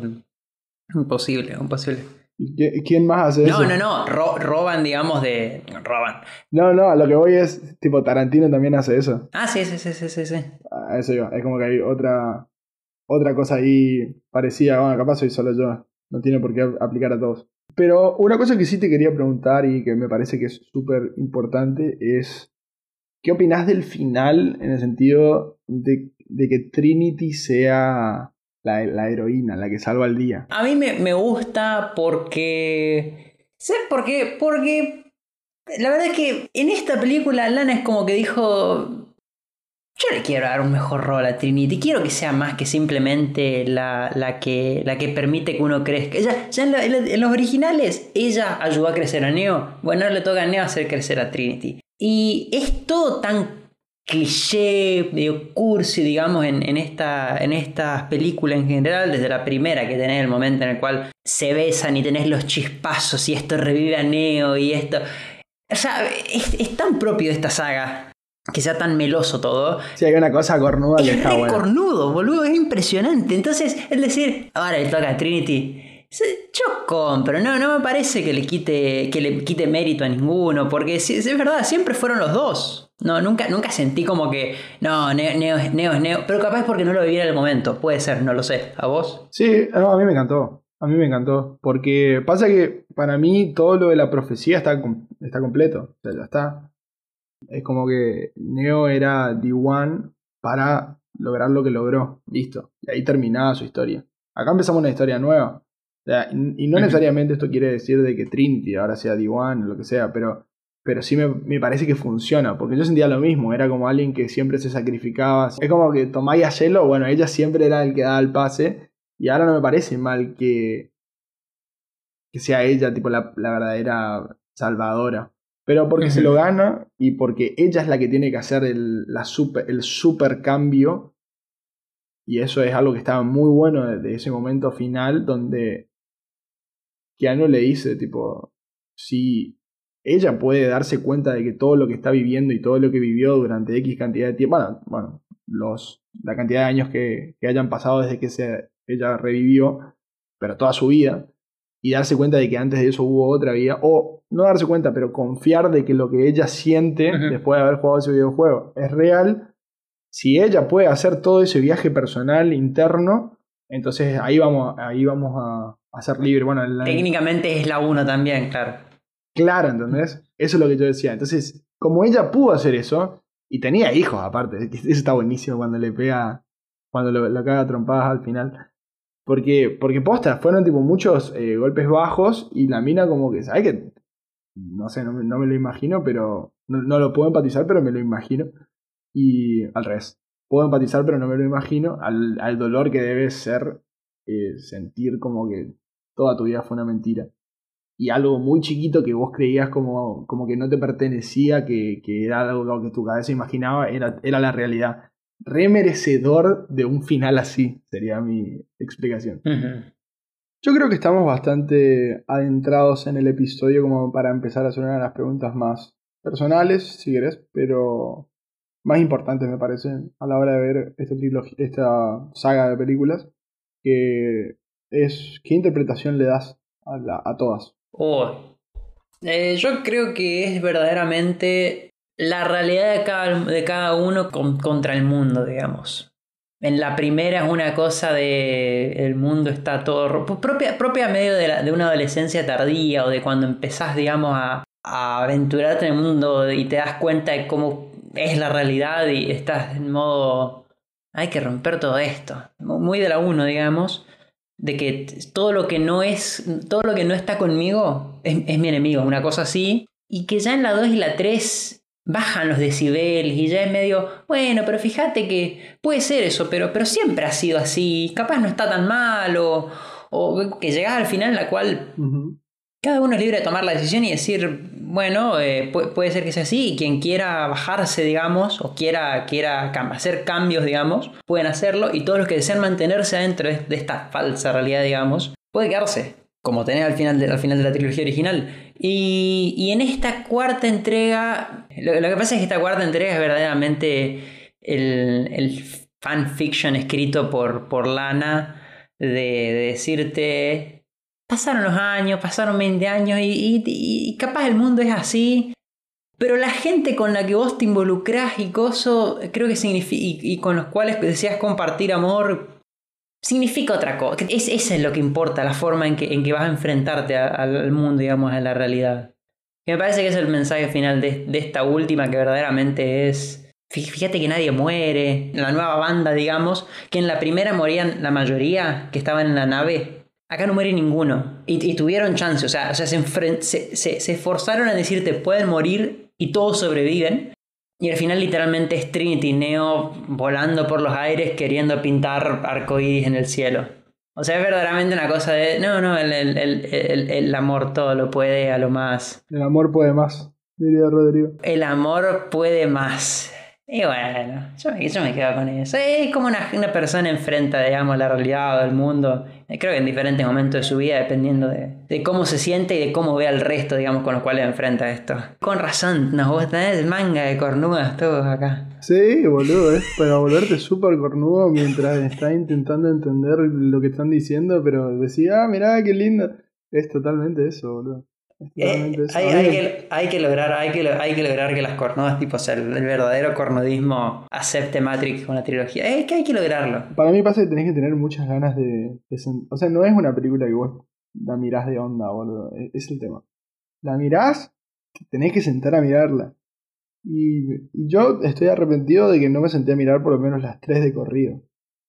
Imposible, imposible. ¿Y qué- ¿Quién más hace eso? No, no, no, ro- roban, digamos, de... Roban. No, no, a lo que voy es, tipo, Tarantino también hace eso. Ah, sí, sí, sí, sí, sí. sí. A eso yo. Es como que hay otra, otra cosa ahí parecida. Bueno, capaz soy solo yo. No tiene por qué aplicar a todos. Pero una cosa que sí te quería preguntar y que me parece que es súper importante es. ¿Qué opinás del final en el sentido de, de que Trinity sea la, la heroína, la que salva el día? A mí me, me gusta porque... ¿Sabes por qué? Porque la verdad es que en esta película Lana es como que dijo... Yo le quiero dar un mejor rol a Trinity. Quiero que sea más que simplemente la, la que, la que permite que uno crezca. Ella, ya en, los originales, ella ayudó a crecer a Neo. Bueno, le toca a Neo hacer crecer a Trinity. Y es todo tan cliché, medio cursi, digamos, en, en, esta, en estas películas en general, desde la primera que tenés el momento en el cual se besan y tenés los chispazos y esto revive a Neo y esto... O sea, es, es tan propio de esta saga que sea tan meloso todo. Si hay una cosa cornuda que Es está buena. cornudo, boludo, es impresionante. Entonces, es decir, ahora le toca a Trinity. Yo compro, no, no me parece que le quite, que le quite mérito a ninguno, porque sí, es verdad, siempre fueron los dos. No, nunca, nunca sentí como que, no, Neo, Neo es Neo, Neo, pero capaz porque no lo viví en el momento, puede ser, no lo sé. ¿A vos? Sí, no, a mí me encantó. A mí me encantó. Porque pasa que para mí todo lo de la profecía está, está completo. O sea, ya está. Es como que Neo era D1 para lograr lo que logró. Listo. Y ahí terminaba su historia. Acá empezamos una historia nueva. O sea, y y no necesariamente esto quiere decir de que Trinity ahora sea D1 o lo que sea, pero, pero sí me, me parece que funciona. Porque yo sentía lo mismo. Era como alguien que siempre se sacrificaba. Es como que Tomaya Yelo, bueno, ella siempre era el que daba el pase. Y ahora no me parece mal que, que sea ella, tipo, la, la verdadera salvadora. Pero porque se lo gana y porque ella es la que tiene que hacer el, la super, el super cambio. Y eso es algo que estaba muy bueno de, de ese momento final donde Keanu le dice, tipo, si ella puede darse cuenta de que todo lo que está viviendo y todo lo que vivió durante X cantidad de tiempo, bueno, bueno los, la cantidad de años que, que hayan pasado desde que se, ella revivió, pero toda su vida, y darse cuenta de que antes de eso hubo otra vida, o no darse cuenta, pero confiar de que lo que ella siente después de haber jugado ese videojuego es real, si ella puede hacer todo ese viaje personal interno, entonces ahí vamos, ahí vamos a, a ser libres. Bueno, la- Técnicamente es la 1 también, claro. Claro, ¿entendés? Eso es lo que yo decía. Entonces, como ella pudo hacer eso, y tenía hijos aparte, que eso está buenísimo cuando le pega, cuando lo, caga trompadas al final. Porque, porque posta, fueron tipo muchos eh, golpes bajos y la mina como que, ¿sabes qué? No sé, no, me- lo imagino, pero no, no lo puedo empatizar, pero me lo imagino. Y al revés, puedo empatizar, pero no me lo imagino al, al dolor que debe ser eh, sentir como que toda tu vida fue una mentira y algo muy chiquito que vos creías como, como que no te pertenecía, que, que era algo que tu cabeza imaginaba, era, era la realidad. Re merecedor de un final así, sería mi explicación. Yo creo que estamos bastante adentrados en el episodio como para empezar a hacer una de las preguntas más personales, si querés, pero más importantes me parecen a la hora de ver esta, trilogía, esta saga de películas, que es ¿qué interpretación le das a, la- a todas? Oh. Eh, yo creo que es verdaderamente la realidad de cada, de cada uno con- contra el mundo, digamos. En la primera es una cosa de el mundo está todo ro- propia, propia medio de, de una adolescencia tardía o de cuando empezás, digamos, a, a aventurarte en el mundo y te das cuenta de cómo es la realidad y estás en modo hay que romper todo esto. Muy de la uno, digamos de que todo lo que no es, todo lo que no está conmigo es, es mi enemigo, una cosa así, y que ya en la 2 y la 3 bajan los decibeles y ya es medio, bueno, pero fíjate que puede ser eso, pero, pero siempre ha sido así, capaz no está tan mal, o, o que llegás al final en la cual cada uno es libre de tomar la decisión y decir, bueno, eh, pu- puede ser que sea así, y quien quiera bajarse, digamos, o quiera, quiera hacer cambios, digamos, pueden hacerlo, y todos los que desean mantenerse adentro de, esta falsa realidad, digamos, puede quedarse, como tenés al final de, al final de la trilogía original. Y, y en esta cuarta entrega, lo, lo que pasa es que esta cuarta entrega es verdaderamente el, el fanfiction escrito por, por Lana de decirte, pasaron los años, pasaron 20 años y, capaz el mundo es así. Pero la gente con la que vos te involucrás y coso, creo que significa, y, con los cuales deseas compartir amor, significa otra cosa. Es, eso es lo que importa, la forma en que, en que vas a enfrentarte al mundo, digamos, a la realidad. Y me parece que es el mensaje final de, de esta última que verdaderamente es... fí- Fíjate que nadie muere. La nueva banda, digamos, que en la primera morían la mayoría que estaban en la nave. Acá no muere ninguno. Y, y tuvieron chance, o sea, o sea se, se, se- se esforzaron a decirte pueden morir y todos sobreviven. Y al final literalmente es Trinity Neo volando por los aires queriendo pintar arcoíris en el cielo. O sea, es verdaderamente una cosa de... No, no, el, el- el- el- el amor todo lo puede a lo más. El amor puede más, diría Rodrigo. El amor puede más. Y bueno, yo me, me quedo con eso. Es como una, una persona enfrenta, digamos, la realidad o el mundo. Creo que en diferentes momentos de su vida, dependiendo de, de cómo se siente y de cómo ve al resto, digamos, con los cuales enfrenta esto. Con razón, nos gusta el manga de cornudas todos acá. Sí, boludo, es para volverte súper cornudo mientras estás intentando entender lo que están diciendo, pero decir, ah, mirá, qué lindo. Es totalmente eso, boludo. Eh, hay, hay que, hay que lograr, hay que, hay que lograr que las cornudas, tipo, o sea, el, el verdadero cornudismo acepte Matrix con la trilogía. Es que hay que lograrlo. Para mí pasa que tenés que tener muchas ganas de, de O sea, no es una película que vos la mirás de onda, boludo. e- Es el tema. La mirás, te tenés que sentar a mirarla. Y, y yo estoy arrepentido de que no me senté a mirar por lo menos las tres de corrido.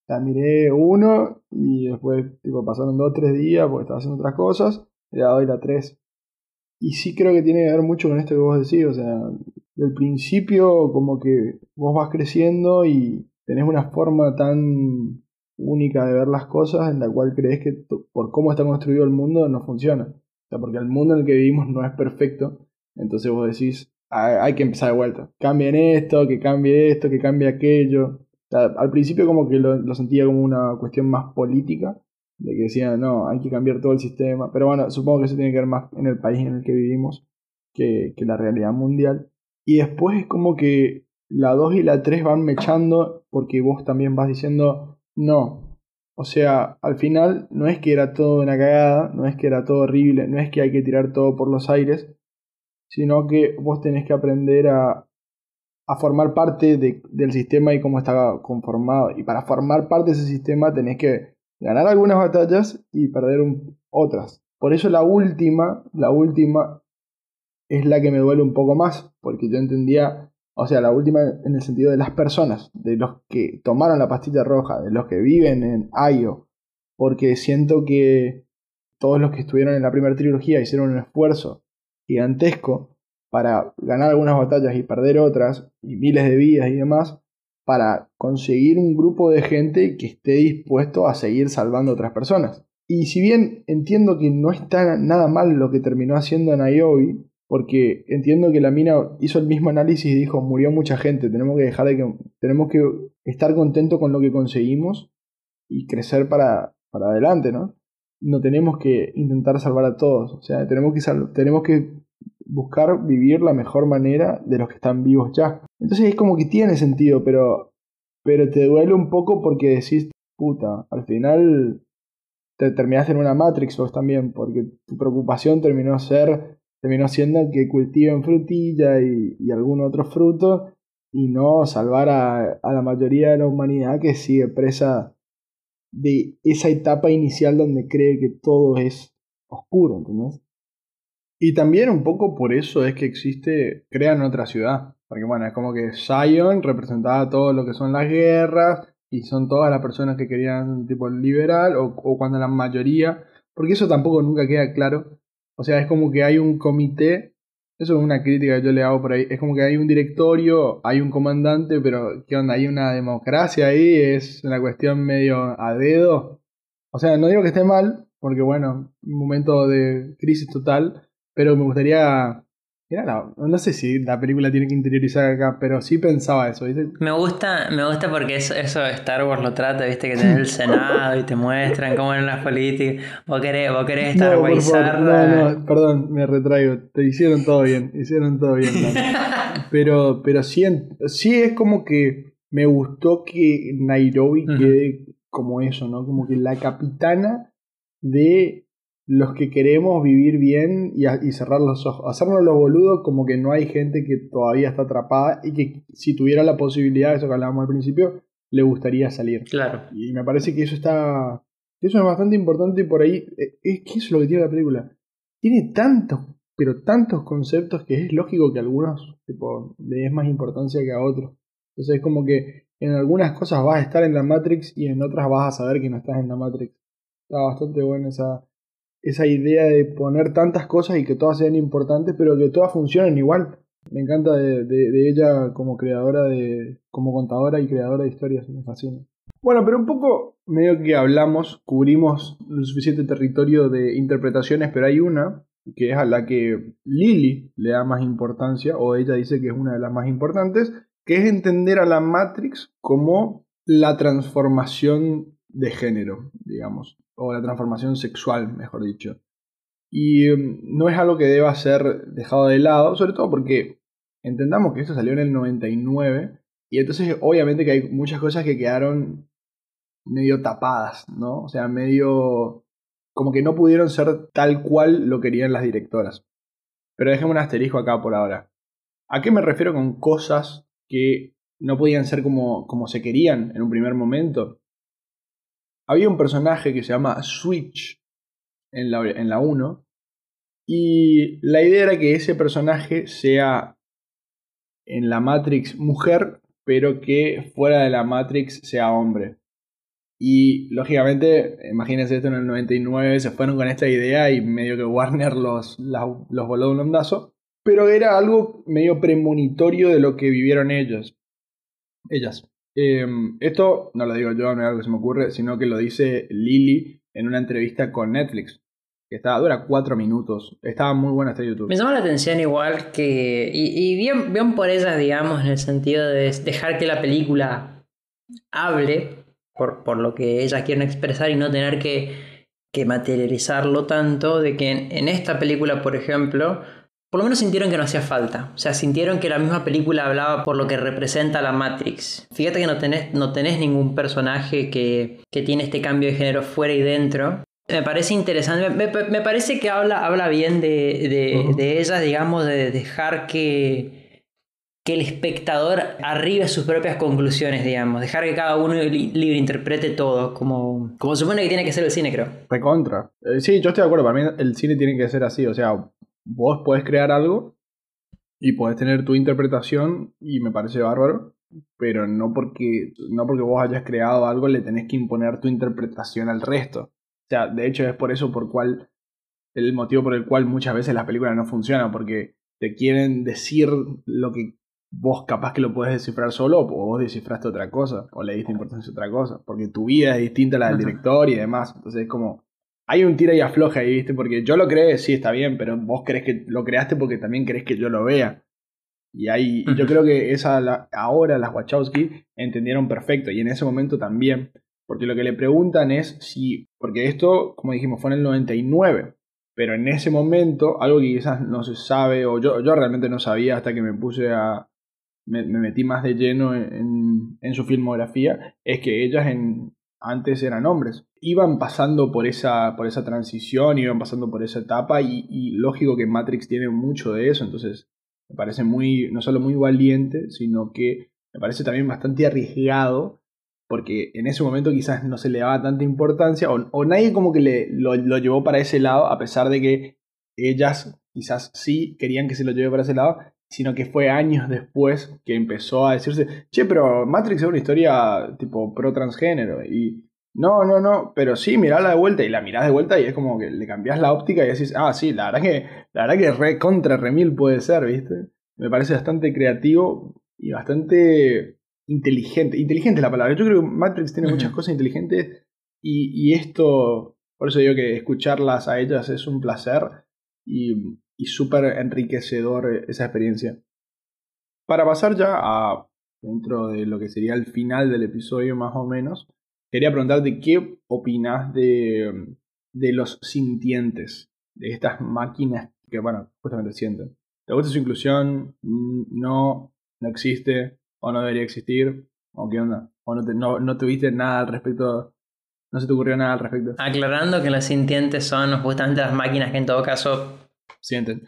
Sea, miré uno y después tipo, pasaron dos o tres días porque estaba haciendo otras cosas. Y la doy la tres. Y sí creo que tiene que ver mucho con esto que vos decís. O sea, del principio como que vos vas creciendo y tenés una forma tan única de ver las cosas en la cual crees que por cómo está construido el mundo no funciona. O sea, porque el mundo en el que vivimos no es perfecto. Entonces vos decís, hay, que empezar de vuelta. Cambien esto, que cambie esto, que cambie aquello. O sea, al principio como que lo sentía como una cuestión más política. De que decían, no, hay que cambiar todo el sistema. Pero bueno, supongo que eso tiene que ver más en el país en el que vivimos que, que la realidad mundial. Y después es como que la 2 y la 3 van mechando porque vos también vas diciendo, no. O sea, al final no es que era todo una cagada, no es que era todo horrible, no es que hay que tirar todo por los aires, sino que vos tenés que aprender a, a formar parte de- del sistema y cómo está conformado. Y para formar parte de ese sistema tenés que ganar algunas batallas y perder otras. Por eso la última, la última es la que me duele un poco más, porque yo entendía, o sea, la última en el sentido de las personas, de los que tomaron la pastilla roja, de los que viven en Ayo, porque siento que todos los que estuvieron en la primera trilogía hicieron un esfuerzo gigantesco para ganar algunas batallas y perder otras, y miles de vidas y demás, para conseguir un grupo de gente que esté dispuesto a seguir salvando a otras personas. Y si bien entiendo que no está nada mal lo que terminó haciendo Niobe, porque entiendo que la mina hizo el mismo análisis y dijo, murió mucha gente, tenemos que dejar de que tenemos que estar contentos con lo que conseguimos y crecer para, para adelante, ¿no? No tenemos que intentar salvar a todos, o sea, tenemos que tenemos que buscar vivir la mejor manera de los que están vivos ya. Entonces es como que tiene sentido, pero pero te duele un poco porque decís, puta, al final te terminaste en una Matrix vos también, porque tu preocupación terminó ser terminó siendo que cultiven frutilla y, y algún otro fruto y no salvar a, a la mayoría de la humanidad que sigue presa de esa etapa inicial donde cree que todo es oscuro, ¿entendés? Y también un poco por eso es que existe, crean otra ciudad. Porque bueno, es como que Zion representaba todo lo que son las guerras y son todas las personas que querían tipo liberal o, o cuando la mayoría, porque eso tampoco nunca queda claro. O sea, es como que hay un comité, eso es una crítica que yo le hago por ahí, es como que hay un directorio, hay un comandante, pero ¿qué onda? Hay una democracia ahí, es una cuestión medio a dedo. O sea, no digo que esté mal, porque bueno, un momento de crisis total, pero me gustaría... Era la- no sé si la película tiene que interiorizar acá, pero sí pensaba eso, ¿viste? Me gusta, me gusta porque eso, eso de Star Wars lo trata, viste, que tenés el Senado y te muestran cómo eran las políticas. Vos querés, vos querés Star No, Warsar. no, no, perdón, me retraigo. Te hicieron todo bien, hicieron todo bien. Pero, pero sí, sí es como que me gustó que Nairobi quede como eso, ¿no? Como que la capitana de los que queremos vivir bien y, a- y cerrar los ojos. Hacernos los boludos como que no hay gente que todavía está atrapada y que si tuviera la posibilidad, eso que hablábamos al principio, le gustaría salir. Claro. Y me parece que eso está. Eso es bastante importante y por ahí. eh, Es que eso es lo que tiene la película. Tiene tantos, pero tantos conceptos que es lógico que a algunos tipo, le des más importancia que a otros. Entonces es como que en algunas cosas vas a estar en la Matrix y en otras vas a saber que no estás en la Matrix. Está bastante buena esa, esa idea de poner tantas cosas y que todas sean importantes, pero que todas funcionen igual. Me encanta de, ella como creadora de. como contadora y creadora de historias, me fascina. Bueno, pero un poco medio que hablamos, cubrimos lo suficiente territorio de interpretaciones, pero hay una que es a la que Lily le da más importancia, o ella dice que es una de las más importantes, que es entender a la Matrix como la transformación de género, digamos, o la transformación sexual, mejor dicho. Y mm, no es algo que deba ser dejado de lado, sobre todo porque entendamos que esto salió en el 99 y entonces obviamente que hay muchas cosas que quedaron medio tapadas, ¿no? O sea, medio como que no pudieron ser tal cual lo querían las directoras. Pero déjeme un asterisco acá por ahora. ¿A qué me refiero con cosas que no podían ser como, como se querían en un primer momento? Había un personaje que se llama Switch en la, en la 1 y la idea era que ese personaje sea en la Matrix mujer, pero que fuera de la Matrix sea hombre. Y lógicamente, imagínense esto en el 99, se fueron con esta idea y medio que Warner los, los voló de un ondazo. Pero era algo medio premonitorio de lo que vivieron ellos. Ellas. Eh, esto no lo digo yo, no es algo que se me ocurre, sino que lo dice Lily en una entrevista con Netflix. Que estaba, dura cuatro minutos. Estaba muy buena esta YouTube. Me llama la atención igual que. Y, bien, bien por ellas, digamos, en el sentido de dejar que la película hable por, por lo que ellas quieren expresar y no tener que, que materializarlo tanto. De que en esta película, por ejemplo, por lo menos sintieron que no hacía falta. O sea, sintieron que la misma película hablaba por lo que representa la Matrix. Fíjate que no tenés, no tenés ningún personaje que, que tiene este cambio de género fuera y dentro. Me parece interesante, me, me- me parece que habla, habla bien de, de, ellas, digamos, de dejar que, que el espectador arribe sus propias conclusiones, digamos, dejar que cada uno li- libre interprete todo, como, como supone que tiene que ser el cine, creo. Recontra. Eh, sí, yo estoy de acuerdo. Para mí el cine tiene que ser así. O sea, vos podés crear algo y podés tener tu interpretación y me parece bárbaro. Pero no porque, no porque vos hayas creado algo le tenés que imponer tu interpretación al resto. O sea, de hecho es por eso por cual el motivo por el cual muchas veces las películas no funcionan, porque te quieren decir lo que vos capaz que lo puedes descifrar solo, o vos descifraste otra cosa, o le diste importancia a otra cosa, porque tu vida es distinta a la del director y demás. Entonces es como, hay un tira y afloja ahí, ¿viste? Porque yo lo creé, sí, está bien, pero vos crees que lo creaste porque también crees que yo lo vea. Y ahí, yo creo que esa la- ahora las Wachowski entendieron perfecto, y en ese momento también. Porque lo que le preguntan es si, porque esto, como dijimos, fue en el 99, pero en ese momento, algo que quizás no se sabe, o yo, yo realmente no sabía hasta que me puse a, me, me metí más de lleno en, en- en su filmografía, es que ellas en, antes eran hombres. Iban pasando por esa, por esa transición, iban pasando por esa etapa, y, lógico que Matrix tiene mucho de eso, entonces me parece muy, no solo muy valiente, sino que me parece también bastante arriesgado porque en ese momento quizás no se le daba tanta importancia o, o nadie como que le, lo, lo llevó para ese lado, a pesar de que ellas quizás sí querían que se lo lleve para ese lado, sino que fue años después que empezó a decirse, che, pero Matrix es una historia tipo pro transgénero y no, no, no, pero sí, mirala de vuelta y la mirás de vuelta y es como que le cambias la óptica y decís, ah, sí, la verdad que, la verdad que re contra remil puede ser, ¿viste? Me parece bastante creativo y bastante inteligente. Inteligente es la palabra. Yo creo que Matrix tiene muchas cosas inteligentes y, y esto, por eso digo que escucharlas a ellas es un placer y, y súper enriquecedor esa experiencia. Para pasar ya a dentro de lo que sería el final del episodio más o menos, quería preguntarte qué opinas de, de los sintientes, de estas máquinas que, bueno, justamente sienten. ¿Te gusta su inclusión? Mm, No, no existe, o no debería existir, o qué onda, o no, no, no tuviste nada al respecto, no se te ocurrió nada al respecto. Aclarando que los sintientes son justamente las máquinas que en todo caso Sienten.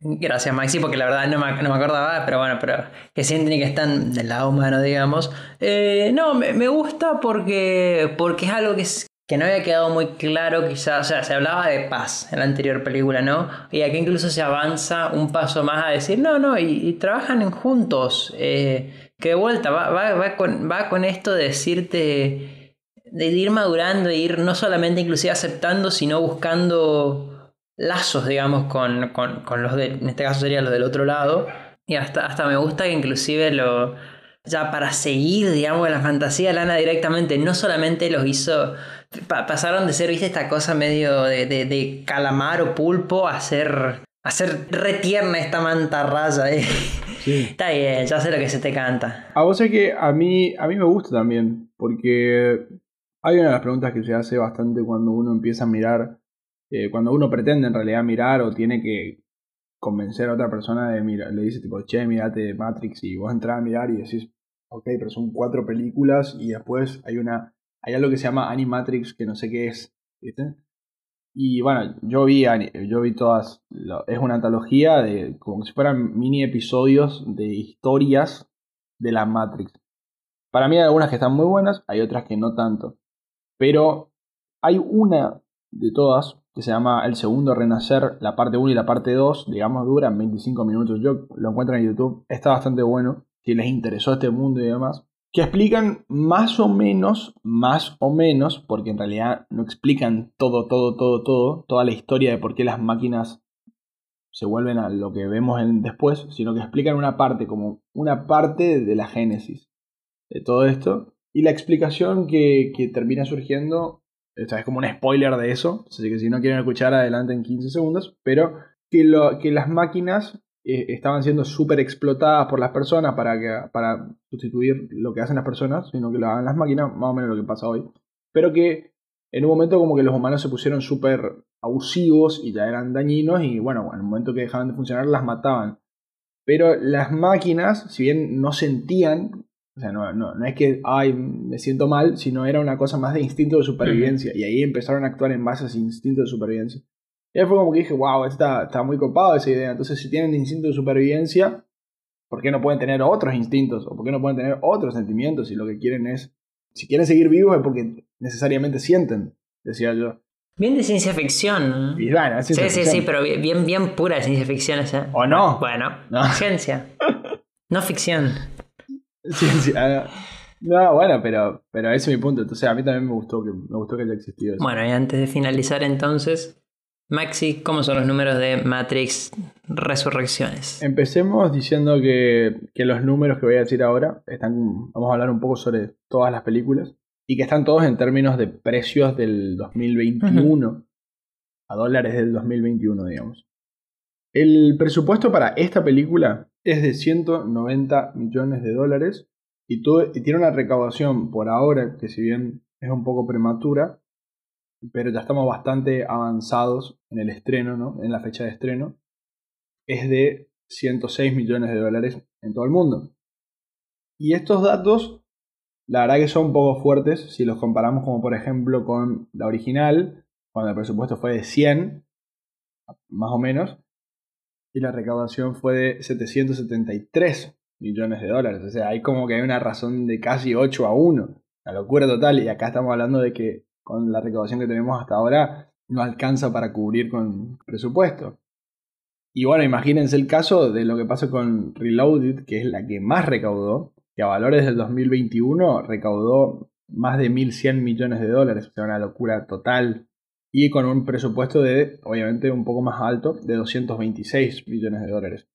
Gracias, Maxi, porque la verdad no me, no me acordaba, pero bueno, pero que sienten y que están del lado humano, digamos. Eh, no, me, me gusta porque, porque es algo que, es- que no había quedado muy claro, quizás. O sea, se hablaba de paz en la anterior película, ¿no? Y aquí incluso se avanza un paso más a decir, no, no, y, trabajan juntos. eh, que de vuelta va, va, va, con, va con esto de decirte, de ir madurando, de ir no solamente inclusive aceptando, sino buscando lazos, digamos, con, con, con los de, en este caso serían los del otro lado. Y hasta, hasta me gusta que inclusive lo, ya para seguir, digamos, la fantasía, Lana directamente no solamente los hizo, pa- pasaron de ser, viste, esta cosa medio de, de, de calamar o pulpo a ser, a ser retierna esta mantarraya. eh. Está bien, ya sé lo que se te canta. A vos es que a mí, a mí me gusta también, porque hay una de las preguntas que se hace bastante cuando uno empieza a mirar, eh, cuando uno pretende en realidad mirar o tiene que convencer a otra persona de mirar, le dice tipo, che, mirate Matrix y vos entras a mirar y decís, ok, pero son cuatro películas y después hay una, hay algo que se llama Animatrix que no sé qué es, ¿viste? Y bueno, yo vi, yo vi todas, es una antología de como si fueran mini episodios de historias de la Matrix. Para mí hay algunas que están muy buenas, hay otras que no tanto. Pero hay una de todas que se llama El Segundo Renacer, la parte 1 y la parte 2, digamos, duran 25 minutos. Yo lo encuentro en YouTube, está bastante bueno, si les interesó este mundo y demás. Que explican más o menos, más o menos, porque en realidad no explican todo, todo, todo, todo, toda la historia de por qué las máquinas se vuelven a lo que vemos en después, sino que explican una parte, como una parte de la génesis de todo esto. Y la explicación que, que termina surgiendo, es como un spoiler de eso, así que si no quieren escuchar adelante en 15 segundos, pero que, lo, que las máquinas eh, estaban siendo súper explotadas por las personas para, que, para sustituir lo que hacen las personas, sino que lo hagan las máquinas, más o menos lo que pasa hoy. Pero que en un momento como que los humanos se pusieron súper abusivos y ya eran dañinos y bueno, en el momento que dejaban de funcionar las mataban. Pero las máquinas, si bien no sentían, o sea, no, no, no es que, ay, me siento mal, sino era una cosa más de instinto de supervivencia. Y ahí empezaron a actuar en base a ese instinto de supervivencia. Y ahí fue como que dije, wow, está, está muy copado esa idea. Entonces, si tienen instinto de supervivencia, ¿por qué no pueden tener otros instintos? ¿O por qué no pueden tener otros sentimientos? Si lo que quieren es, si quieren seguir vivos es porque necesariamente sienten, decía yo. Bien de ciencia ficción. ¿no? Y bueno, es Sí, ciencia sí, ficción. sí, pero bien, bien pura ciencia ficción esa. ¿O no? Bueno, No. ciencia. No ficción. Ciencia. No, bueno, pero, pero ese es mi punto. Entonces, a mí también me gustó que, me gustó que haya existido eso. Bueno, y antes de finalizar entonces, Maxi, ¿cómo son los números de Matrix Resurrecciones? Empecemos diciendo que, que los números que voy a decir ahora están. Vamos a hablar un poco sobre todas las películas. Y que están todos en términos de precios del 2021 a dólares del 2021, digamos. El presupuesto para esta película es de 190 millones de dólares y, tiene una recaudación por ahora que si bien es un poco prematura, pero ya estamos bastante avanzados en el estreno, ¿no? En la fecha de estreno, es de 106 millones de dólares en todo el mundo. Y estos datos, la verdad que son un poco fuertes si los comparamos como por ejemplo con la original, cuando el presupuesto fue de 100, más o menos, y la recaudación fue de 773 millones de dólares. O sea, hay como que hay una razón de casi 8 a 1. La locura total. Y acá estamos hablando de que con la recaudación que tenemos hasta ahora no alcanza para cubrir con presupuesto. Y bueno, imagínense el caso de lo que pasó con Reloaded, que es la que más recaudó, que a valores del 2021 recaudó más de 1.100 millones de dólares. O sea, una locura total. Y con un presupuesto de, obviamente, un poco más alto, de 226 millones de dólares.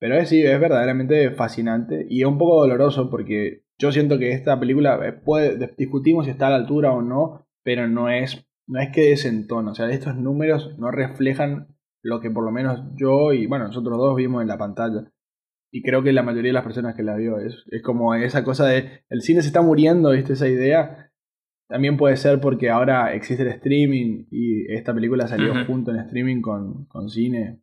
Pero es, sí, es verdaderamente fascinante y es un poco doloroso porque yo siento que esta película eh, puede, discutimos si está a la altura o no, pero no es, no es que desentona. O sea, estos números no reflejan lo que por lo menos yo y, bueno, nosotros dos vimos en la pantalla. Y creo que la mayoría de las personas que la vio es, es como esa cosa de el cine se está muriendo, ¿viste? Esa idea. También puede ser porque ahora existe el streaming y esta película salió junto en streaming con, con cine.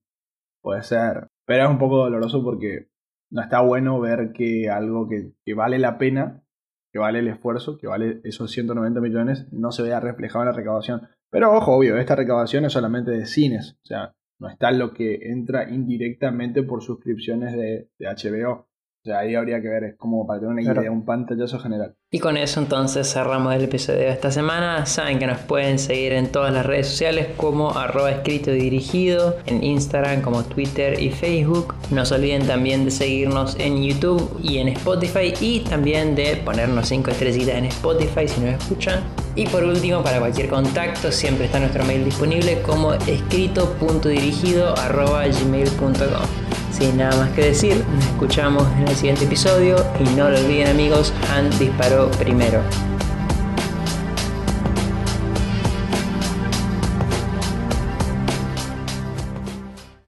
Puede ser. Pero es un poco doloroso porque no está bueno ver que algo que, que vale la pena, que vale el esfuerzo, que vale esos 190 millones, no se vea reflejado en la recaudación. Pero ojo, obvio, esta recaudación es solamente de cines. O sea, no está lo que entra indirectamente por suscripciones de, de HBO. O sea, ahí habría que ver, es como para tener una Claro. idea, un pantallazo general. Y con eso entonces cerramos el episodio de esta semana. Saben que nos pueden seguir en todas las redes sociales como arroba escrito y dirigido, en Instagram como Twitter y Facebook. No se olviden también de seguirnos en YouTube y en Spotify y también de ponernos 5 estrellitas en Spotify si nos escuchan. Y por último, para cualquier contacto siempre está nuestro mail disponible como escrito.dirigido arroba gmail.com. Sin nada más que decir, nos escuchamos en el siguiente episodio y no lo olviden amigos, Han disparó primero.